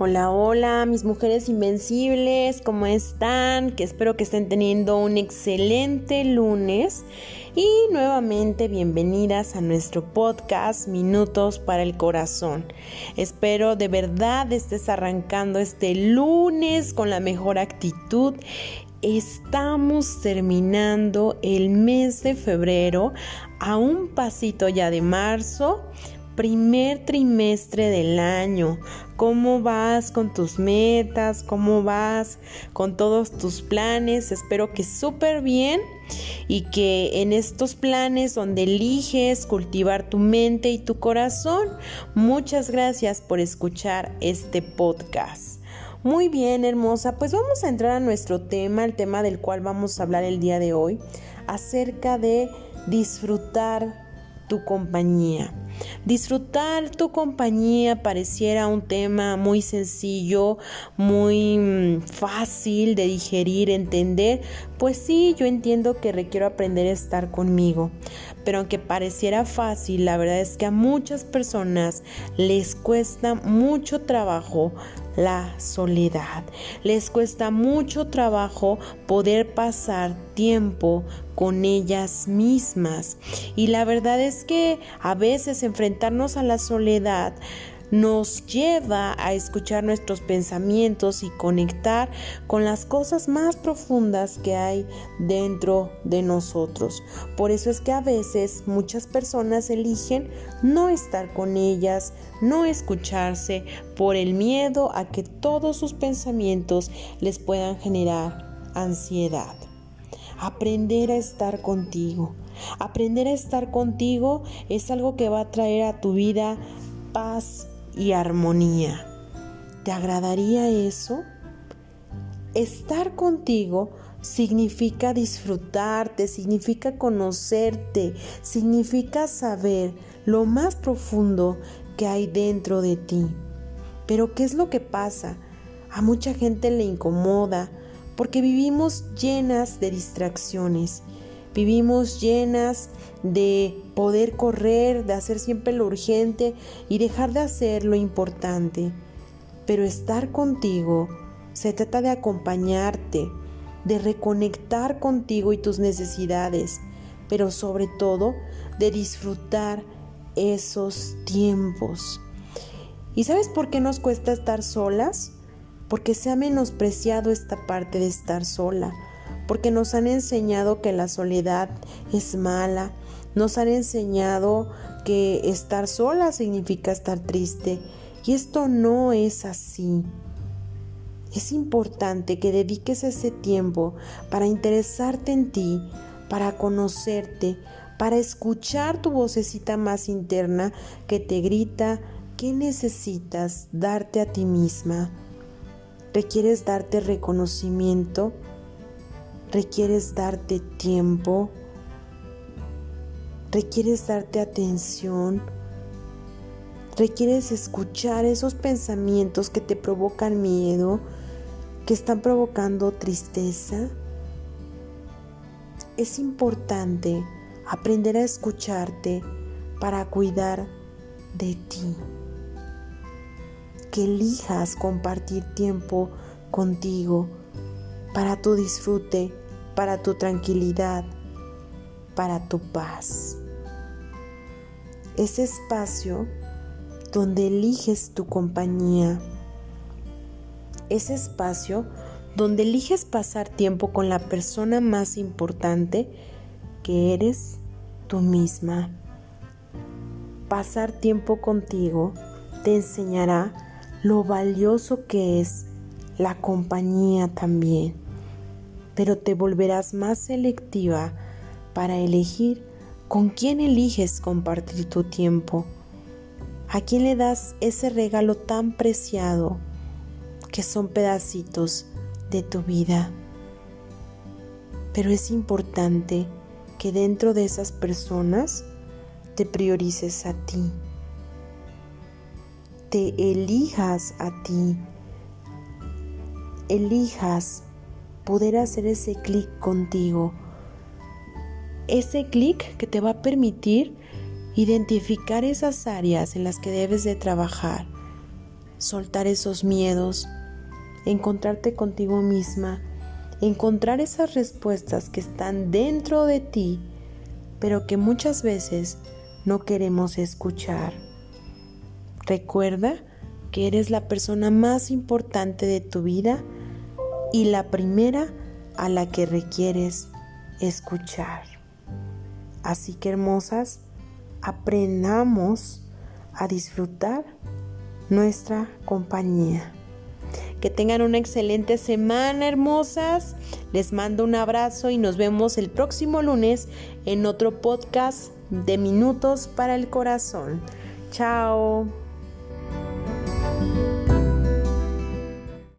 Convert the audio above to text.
Hola, hola, mis mujeres invencibles, ¿cómo están? Que espero que estén teniendo un excelente lunes y nuevamente bienvenidas a nuestro podcast Minutos para el Corazón. Espero de verdad estés arrancando este lunes con la mejor actitud Estamos terminando el mes de febrero a un pasito ya de marzo primer trimestre del año. ¿Cómo vas con tus metas? ¿Cómo vas con todos tus planes? Espero que súper bien y que en estos planes donde eliges cultivar tu mente y tu corazón, muchas gracias por escuchar este podcast. Muy bien, hermosa, pues vamos a entrar a nuestro tema, el tema del cual vamos a hablar el día de hoy, acerca de disfrutar tu compañía. Disfrutar tu compañía pareciera un tema muy sencillo, muy mm, fácil de digerir, entender. Pues sí, yo entiendo que requiero aprender a estar conmigo. Pero aunque pareciera fácil, la verdad es que a muchas personas les cuesta mucho trabajo la soledad. Les cuesta mucho trabajo poder pasar tiempo con ellas mismas. Y la verdad es que a veces enfrentarnos a la soledad nos lleva a escuchar nuestros pensamientos y conectar con las cosas más profundas que hay dentro de nosotros. Por eso es que a veces muchas personas eligen no estar con ellas, no escucharse por el miedo a que todos sus pensamientos les puedan generar ansiedad. Aprender a estar contigo. Aprender a estar contigo es algo que va a traer a tu vida paz, y armonía. ¿Te agradaría eso? Estar contigo significa disfrutarte, significa conocerte, significa saber lo más profundo que hay dentro de ti. Pero ¿qué es lo que pasa? A mucha gente le incomoda porque vivimos llenas de distracciones, vivimos llenas de poder correr, de hacer siempre lo urgente y dejar de hacer lo importante. Pero estar contigo se trata de acompañarte, de reconectar contigo y tus necesidades, pero sobre todo de disfrutar esos tiempos. ¿Y sabes por qué nos cuesta estar solas? Porque se ha menospreciado esta parte de estar sola, porque nos han enseñado que la soledad es mala, nos han enseñado que estar sola significa estar triste y esto no es así. Es importante que dediques ese tiempo para interesarte en ti, para conocerte, para escuchar tu vocecita más interna que te grita que necesitas darte a ti misma. ¿Requieres darte reconocimiento? ¿Requieres darte tiempo? requieres darte atención, requieres escuchar esos pensamientos que te provocan miedo, que están provocando tristeza. Es importante aprender a escucharte para cuidar de ti. Que elijas compartir tiempo contigo para tu disfrute, para tu tranquilidad, para tu paz. Ese espacio donde eliges tu compañía. Ese espacio donde eliges pasar tiempo con la persona más importante que eres tú misma. Pasar tiempo contigo te enseñará lo valioso que es la compañía también, pero te volverás más selectiva para elegir con quién eliges compartir tu tiempo, a quién le das ese regalo tan preciado que son pedacitos de tu vida. Pero es importante que dentro de esas personas te priorices a ti, te elijas a ti, elijas poder hacer ese clic contigo ese clic que te va a permitir identificar esas áreas en las que debes de trabajar. soltar esos miedos, encontrarte contigo misma, encontrar esas respuestas que están dentro de ti, pero que muchas veces no queremos escuchar. Recuerda que eres la persona más importante de tu vida y la primera a la que requieres escuchar. Así que hermosas, aprendamos a disfrutar nuestra compañía. Que tengan una excelente semana, hermosas. Les mando un abrazo y nos vemos el próximo lunes en otro podcast de Minutos para el Corazón. Chao.